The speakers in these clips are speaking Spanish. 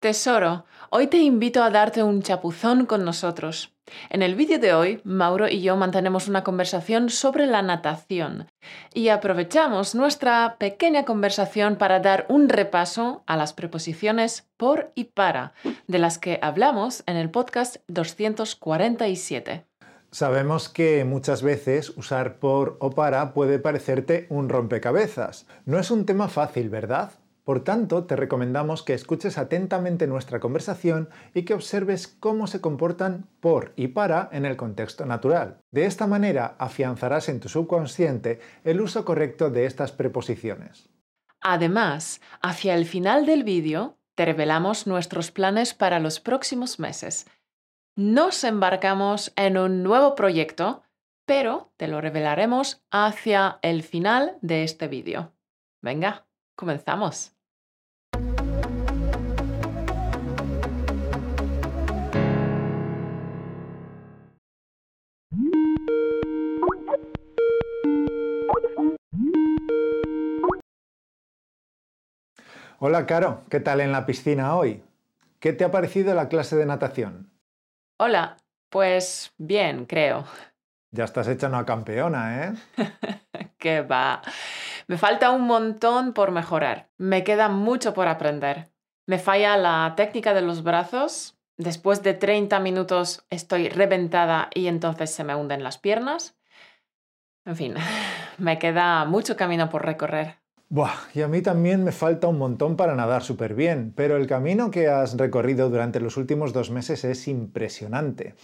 Tesoro, hoy te invito a darte un chapuzón con nosotros. En el vídeo de hoy, Mauro y yo mantenemos una conversación sobre la natación y aprovechamos nuestra pequeña conversación para dar un repaso a las preposiciones por y para, de las que hablamos en el podcast 247. Sabemos que muchas veces usar por o para puede parecerte un rompecabezas. No es un tema fácil, ¿verdad? Por tanto, te recomendamos que escuches atentamente nuestra conversación y que observes cómo se comportan por y para en el contexto natural. De esta manera afianzarás en tu subconsciente el uso correcto de estas preposiciones. Además, hacia el final del vídeo te revelamos nuestros planes para los próximos meses. Nos embarcamos en un nuevo proyecto, pero te lo revelaremos hacia el final de este vídeo. Venga, comenzamos. Hola, Caro, ¿qué tal en la piscina hoy? ¿Qué te ha parecido la clase de natación? Hola, pues bien, creo. Ya estás hecha una campeona, ¿eh? ¿Qué va? Me falta un montón por mejorar. Me queda mucho por aprender. Me falla la técnica de los brazos. Después de 30 minutos estoy reventada y entonces se me hunden las piernas. En fin, me queda mucho camino por recorrer. Buah, y a mí también me falta un montón para nadar súper bien, pero el camino que has recorrido durante los últimos dos meses es impresionante.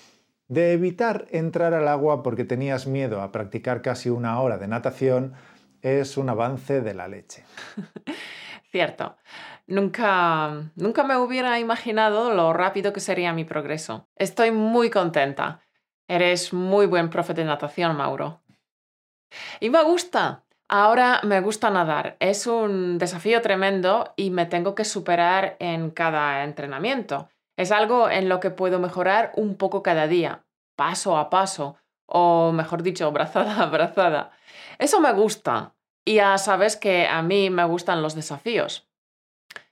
De evitar entrar al agua porque tenías miedo a practicar casi una hora de natación es un avance de la leche. Cierto. Nunca, nunca me hubiera imaginado lo rápido que sería mi progreso. Estoy muy contenta. Eres muy buen profe de natación, Mauro. Y me gusta, Ahora me gusta nadar. Es un desafío tremendo y me tengo que superar en cada entrenamiento. Es algo en lo que puedo mejorar un poco cada día, paso a paso, o mejor dicho, brazada a brazada. Eso me gusta. Y ya sabes que a mí me gustan los desafíos.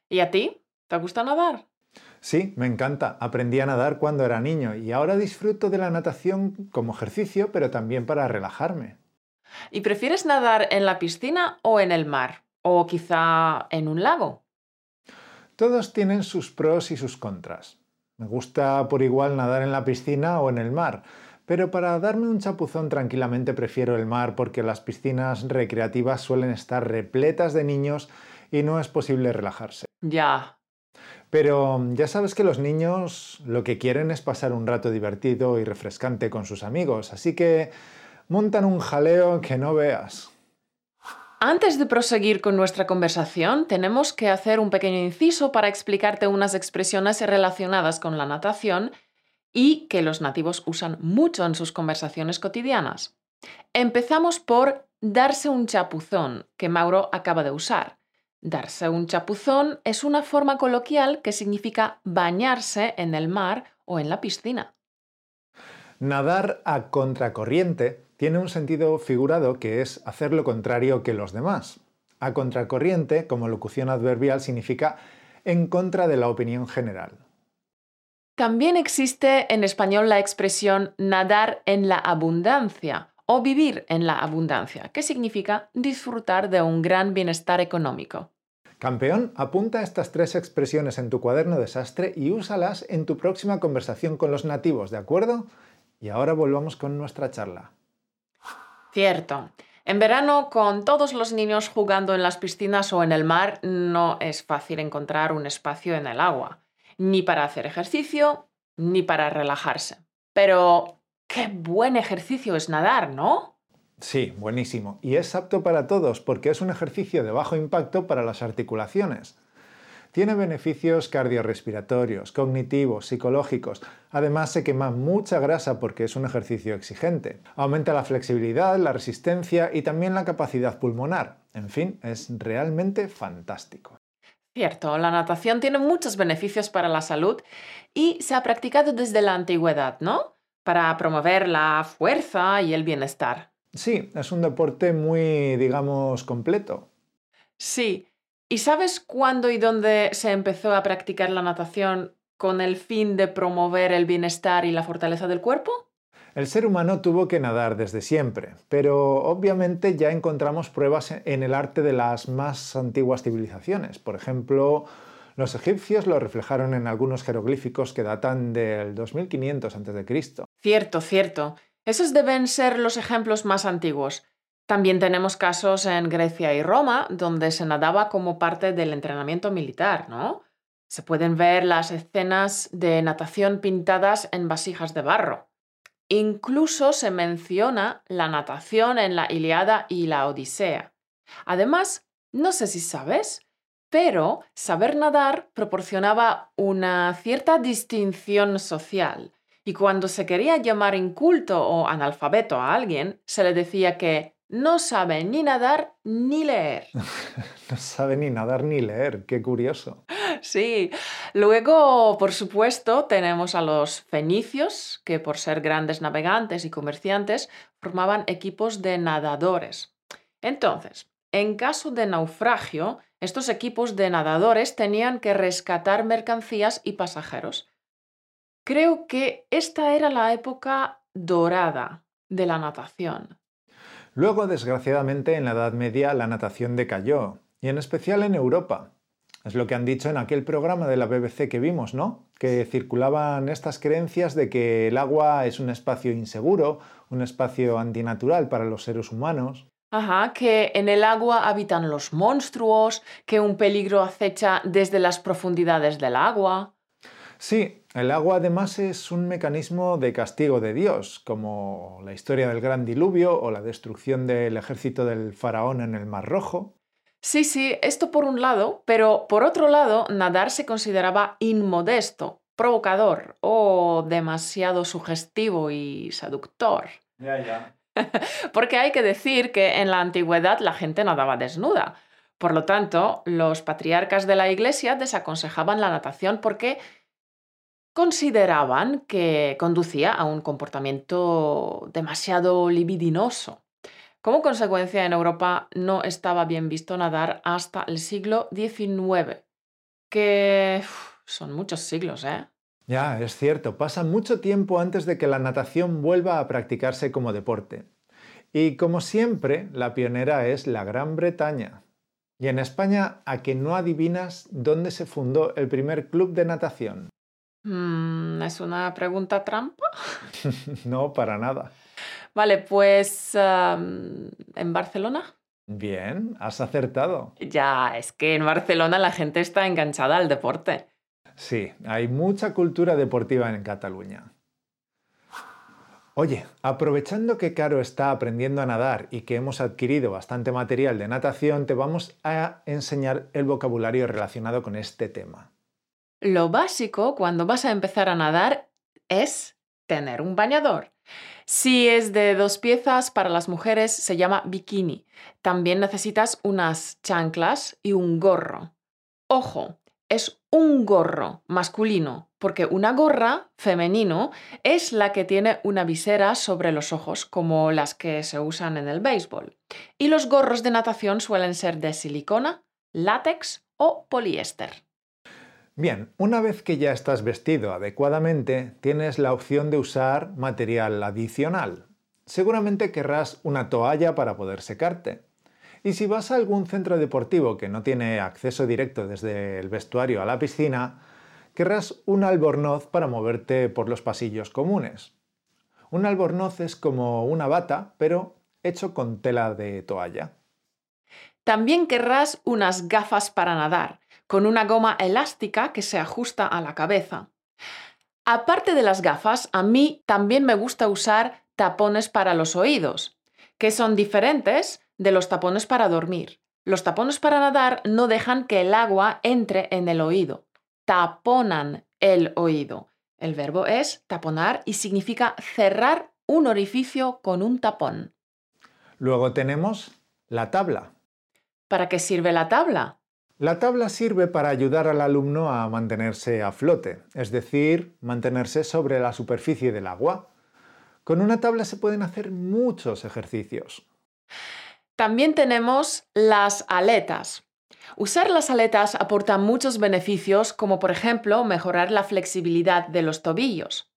¿Y a ti? ¿Te gusta nadar? Sí, me encanta. Aprendí a nadar cuando era niño y ahora disfruto de la natación como ejercicio, pero también para relajarme. ¿Y prefieres nadar en la piscina o en el mar? ¿O quizá en un lago? Todos tienen sus pros y sus contras. Me gusta por igual nadar en la piscina o en el mar, pero para darme un chapuzón tranquilamente prefiero el mar porque las piscinas recreativas suelen estar repletas de niños y no es posible relajarse. Ya. Pero ya sabes que los niños lo que quieren es pasar un rato divertido y refrescante con sus amigos, así que montan un jaleo que no veas. Antes de proseguir con nuestra conversación, tenemos que hacer un pequeño inciso para explicarte unas expresiones relacionadas con la natación y que los nativos usan mucho en sus conversaciones cotidianas. Empezamos por darse un chapuzón, que Mauro acaba de usar. Darse un chapuzón es una forma coloquial que significa bañarse en el mar o en la piscina. Nadar a contracorriente tiene un sentido figurado que es hacer lo contrario que los demás. A contracorriente, como locución adverbial, significa en contra de la opinión general. También existe en español la expresión nadar en la abundancia o vivir en la abundancia, que significa disfrutar de un gran bienestar económico. Campeón, apunta estas tres expresiones en tu cuaderno de sastre y úsalas en tu próxima conversación con los nativos, ¿de acuerdo? Y ahora volvamos con nuestra charla. Cierto. En verano, con todos los niños jugando en las piscinas o en el mar, no es fácil encontrar un espacio en el agua, ni para hacer ejercicio, ni para relajarse. Pero qué buen ejercicio es nadar, ¿no? Sí, buenísimo. Y es apto para todos porque es un ejercicio de bajo impacto para las articulaciones. Tiene beneficios cardiorrespiratorios, cognitivos, psicológicos. Además se quema mucha grasa porque es un ejercicio exigente. Aumenta la flexibilidad, la resistencia y también la capacidad pulmonar. En fin, es realmente fantástico. Cierto, la natación tiene muchos beneficios para la salud y se ha practicado desde la antigüedad, ¿no? Para promover la fuerza y el bienestar. Sí, es un deporte muy, digamos, completo. Sí, ¿Y sabes cuándo y dónde se empezó a practicar la natación con el fin de promover el bienestar y la fortaleza del cuerpo? El ser humano tuvo que nadar desde siempre, pero obviamente ya encontramos pruebas en el arte de las más antiguas civilizaciones. Por ejemplo, los egipcios lo reflejaron en algunos jeroglíficos que datan del 2500 a.C. Cierto, cierto. Esos deben ser los ejemplos más antiguos. También tenemos casos en Grecia y Roma, donde se nadaba como parte del entrenamiento militar, ¿no? Se pueden ver las escenas de natación pintadas en vasijas de barro. Incluso se menciona la natación en la Iliada y la Odisea. Además, no sé si sabes, pero saber nadar proporcionaba una cierta distinción social. Y cuando se quería llamar inculto o analfabeto a alguien, se le decía que no sabe ni nadar ni leer. no sabe ni nadar ni leer, qué curioso. Sí. Luego, por supuesto, tenemos a los fenicios, que por ser grandes navegantes y comerciantes, formaban equipos de nadadores. Entonces, en caso de naufragio, estos equipos de nadadores tenían que rescatar mercancías y pasajeros. Creo que esta era la época dorada de la natación. Luego, desgraciadamente, en la Edad Media la natación decayó, y en especial en Europa. Es lo que han dicho en aquel programa de la BBC que vimos, ¿no? Que circulaban estas creencias de que el agua es un espacio inseguro, un espacio antinatural para los seres humanos. Ajá, que en el agua habitan los monstruos, que un peligro acecha desde las profundidades del agua. Sí, el agua además es un mecanismo de castigo de Dios, como la historia del gran diluvio o la destrucción del ejército del faraón en el Mar Rojo. Sí, sí, esto por un lado, pero por otro lado, nadar se consideraba inmodesto, provocador o demasiado sugestivo y seductor. Ya, ya. Porque hay que decir que en la antigüedad la gente nadaba desnuda. Por lo tanto, los patriarcas de la Iglesia desaconsejaban la natación porque consideraban que conducía a un comportamiento demasiado libidinoso. Como consecuencia, en Europa no estaba bien visto nadar hasta el siglo XIX, que son muchos siglos, ¿eh? Ya, es cierto, pasa mucho tiempo antes de que la natación vuelva a practicarse como deporte. Y como siempre, la pionera es la Gran Bretaña. Y en España, ¿a que no adivinas dónde se fundó el primer club de natación? Mm, ¿Es una pregunta trampa? no, para nada. Vale, pues ¿en Barcelona? Bien, has acertado. Ya, es que en Barcelona la gente está enganchada al deporte. Sí, hay mucha cultura deportiva en Cataluña. Oye, aprovechando que Caro está aprendiendo a nadar y que hemos adquirido bastante material de natación, te vamos a enseñar el vocabulario relacionado con este tema. Lo básico cuando vas a empezar a nadar es tener un bañador. Si es de dos piezas, para las mujeres se llama bikini. También necesitas unas chanclas y un gorro. Ojo, es un gorro masculino, porque una gorra femenino es la que tiene una visera sobre los ojos, como las que se usan en el béisbol. Y los gorros de natación suelen ser de silicona, látex o poliéster. Bien, una vez que ya estás vestido adecuadamente, tienes la opción de usar material adicional. Seguramente querrás una toalla para poder secarte. Y si vas a algún centro deportivo que no tiene acceso directo desde el vestuario a la piscina, querrás un albornoz para moverte por los pasillos comunes. Un albornoz es como una bata, pero hecho con tela de toalla. También querrás unas gafas para nadar, con una goma elástica que se ajusta a la cabeza. Aparte de las gafas, a mí también me gusta usar tapones para los oídos, que son diferentes de los tapones para dormir. Los tapones para nadar no dejan que el agua entre en el oído, taponan el oído. El verbo es taponar y significa cerrar un orificio con un tapón. Luego tenemos la tabla. ¿Para qué sirve la tabla? La tabla sirve para ayudar al alumno a mantenerse a flote, es decir, mantenerse sobre la superficie del agua. Con una tabla se pueden hacer muchos ejercicios. También tenemos las aletas. Usar las aletas aporta muchos beneficios, como por ejemplo mejorar la flexibilidad de los tobillos.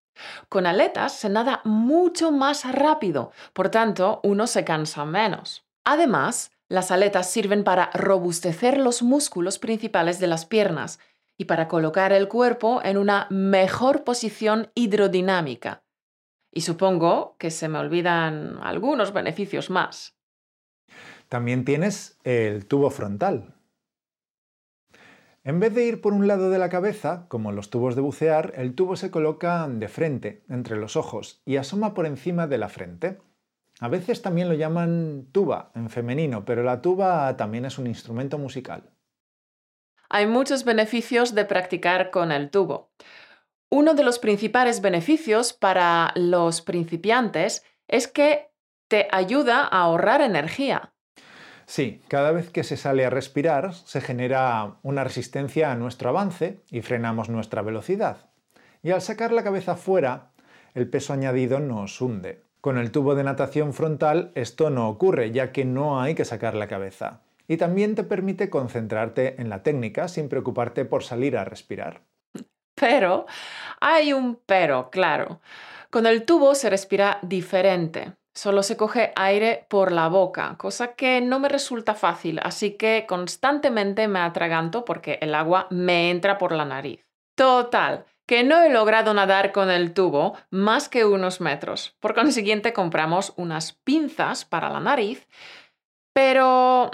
Con aletas se nada mucho más rápido, por tanto uno se cansa menos. Además, las aletas sirven para robustecer los músculos principales de las piernas y para colocar el cuerpo en una mejor posición hidrodinámica. Y supongo que se me olvidan algunos beneficios más. También tienes el tubo frontal. En vez de ir por un lado de la cabeza, como los tubos de bucear, el tubo se coloca de frente, entre los ojos, y asoma por encima de la frente. A veces también lo llaman tuba en femenino, pero la tuba también es un instrumento musical. Hay muchos beneficios de practicar con el tubo. Uno de los principales beneficios para los principiantes es que te ayuda a ahorrar energía. Sí, cada vez que se sale a respirar se genera una resistencia a nuestro avance y frenamos nuestra velocidad. Y al sacar la cabeza fuera, el peso añadido nos hunde. Con el tubo de natación frontal esto no ocurre, ya que no hay que sacar la cabeza. Y también te permite concentrarte en la técnica sin preocuparte por salir a respirar. Pero hay un pero, claro. Con el tubo se respira diferente. Solo se coge aire por la boca, cosa que no me resulta fácil, así que constantemente me atraganto porque el agua me entra por la nariz. Total, que no he logrado nadar con el tubo más que unos metros. Por consiguiente, compramos unas pinzas para la nariz, pero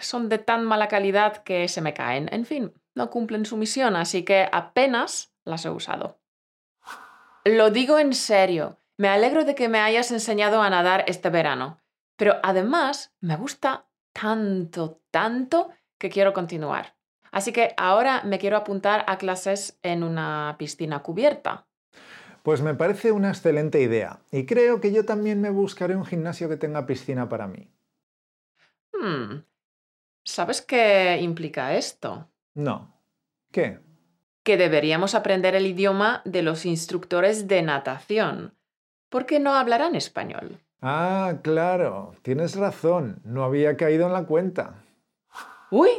son de tan mala calidad que se me caen. En fin, no cumplen su misión, así que apenas las he usado. Lo digo en serio. Me alegro de que me hayas enseñado a nadar este verano, pero además me gusta tanto, tanto que quiero continuar. Así que ahora me quiero apuntar a clases en una piscina cubierta. Pues me parece una excelente idea y creo que yo también me buscaré un gimnasio que tenga piscina para mí. Hmm. ¿Sabes qué implica esto? No. ¿Qué? Que deberíamos aprender el idioma de los instructores de natación qué no hablarán español. Ah, claro, tienes razón, no había caído en la cuenta. Uy,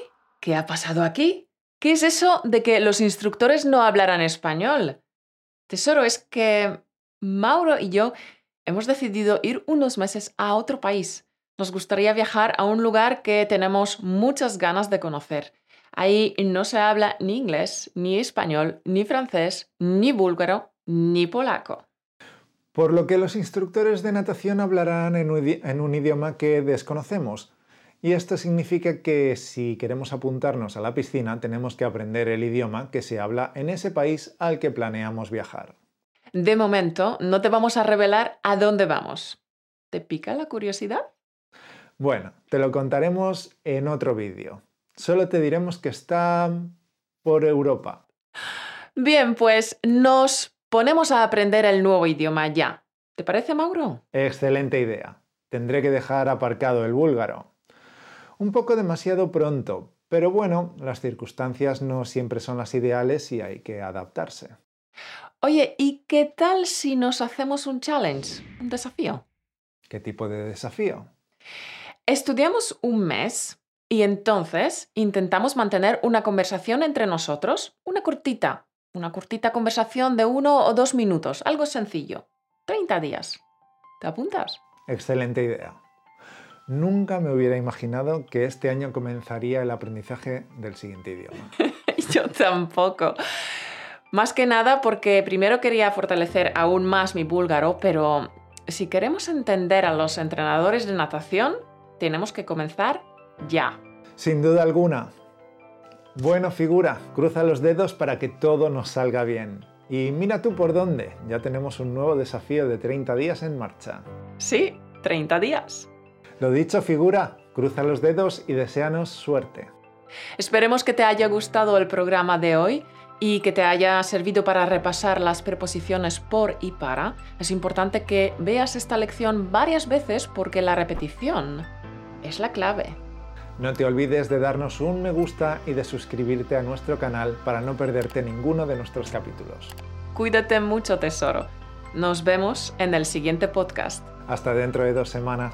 ¿qué ha pasado aquí? ¿Qué es eso de que los instructores no hablarán español? Tesoro, es que Mauro y yo hemos decidido ir unos meses a otro país. Nos gustaría viajar a un lugar que tenemos muchas ganas de conocer. Ahí no se habla ni inglés, ni español, ni francés, ni búlgaro, ni polaco por lo que los instructores de natación hablarán en un idioma que desconocemos. Y esto significa que si queremos apuntarnos a la piscina tenemos que aprender el idioma que se habla en ese país al que planeamos viajar. De momento, no te vamos a revelar a dónde vamos. ¿Te pica la curiosidad? Bueno, te lo contaremos en otro vídeo. Solo te diremos que está por Europa. Bien, pues nos Ponemos a aprender el nuevo idioma ya. ¿Te parece, Mauro? Excelente idea. Tendré que dejar aparcado el búlgaro. Un poco demasiado pronto, pero bueno, las circunstancias no siempre son las ideales y hay que adaptarse. Oye, ¿y qué tal si nos hacemos un challenge, un desafío? ¿Qué tipo de desafío? Estudiamos un mes y entonces intentamos mantener una conversación entre nosotros, una cortita, una cortita conversación de uno o dos minutos, algo sencillo. 30 días. ¿Te apuntas? Excelente idea. Nunca me hubiera imaginado que este año comenzaría el aprendizaje del siguiente idioma. Yo tampoco. Más que nada porque primero quería fortalecer aún más mi búlgaro, pero si queremos entender a los entrenadores de natación, tenemos que comenzar ya. Sin duda alguna. Bueno, figura, cruza los dedos para que todo nos salga bien. Y mira tú por dónde, ya tenemos un nuevo desafío de 30 días en marcha. Sí, 30 días. Lo dicho, figura, cruza los dedos y deseanos suerte. Esperemos que te haya gustado el programa de hoy y que te haya servido para repasar las preposiciones por y para. Es importante que veas esta lección varias veces porque la repetición es la clave. No te olvides de darnos un me gusta y de suscribirte a nuestro canal para no perderte ninguno de nuestros capítulos. Cuídate mucho, tesoro. Nos vemos en el siguiente podcast. Hasta dentro de dos semanas.